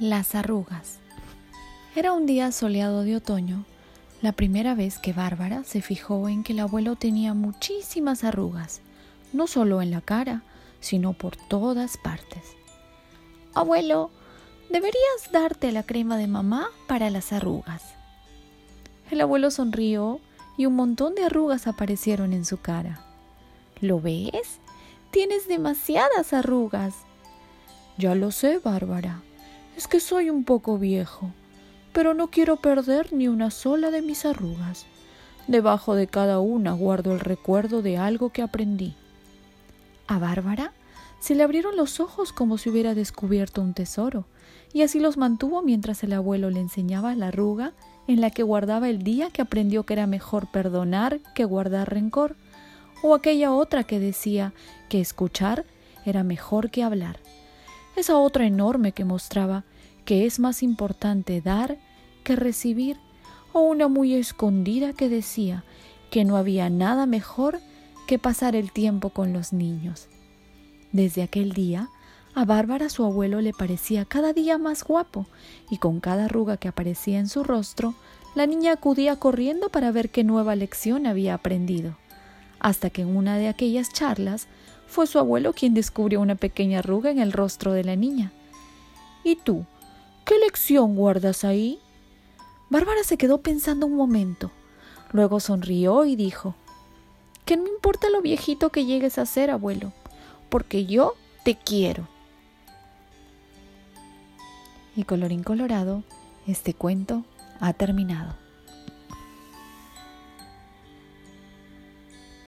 Las arrugas. Era un día soleado de otoño, la primera vez que Bárbara se fijó en que el abuelo tenía muchísimas arrugas, no solo en la cara, sino por todas partes. Abuelo, deberías darte la crema de mamá para las arrugas. El abuelo sonrió y un montón de arrugas aparecieron en su cara. ¿Lo ves? Tienes demasiadas arrugas. Ya lo sé, Bárbara, es que soy un poco viejo, pero no quiero perder ni una sola de mis arrugas. Debajo de cada una guardo el recuerdo de algo que aprendí. A Bárbara se le abrieron los ojos como si hubiera descubierto un tesoro, y así los mantuvo mientras el abuelo le enseñaba la arruga en la que guardaba el día que aprendió que era mejor perdonar que guardar rencor, o aquella otra que decía que escuchar era mejor que hablar esa otra enorme que mostraba que es más importante dar que recibir, o una muy escondida que decía que no había nada mejor que pasar el tiempo con los niños. Desde aquel día, a Bárbara su abuelo le parecía cada día más guapo, y con cada arruga que aparecía en su rostro, la niña acudía corriendo para ver qué nueva lección había aprendido, hasta que en una de aquellas charlas fue su abuelo quien descubrió una pequeña arruga en el rostro de la niña. ¿Y tú? ¿Qué lección guardas ahí? Bárbara se quedó pensando un momento. Luego sonrió y dijo Que no importa lo viejito que llegues a ser, abuelo, porque yo te quiero. Y colorín colorado, este cuento ha terminado.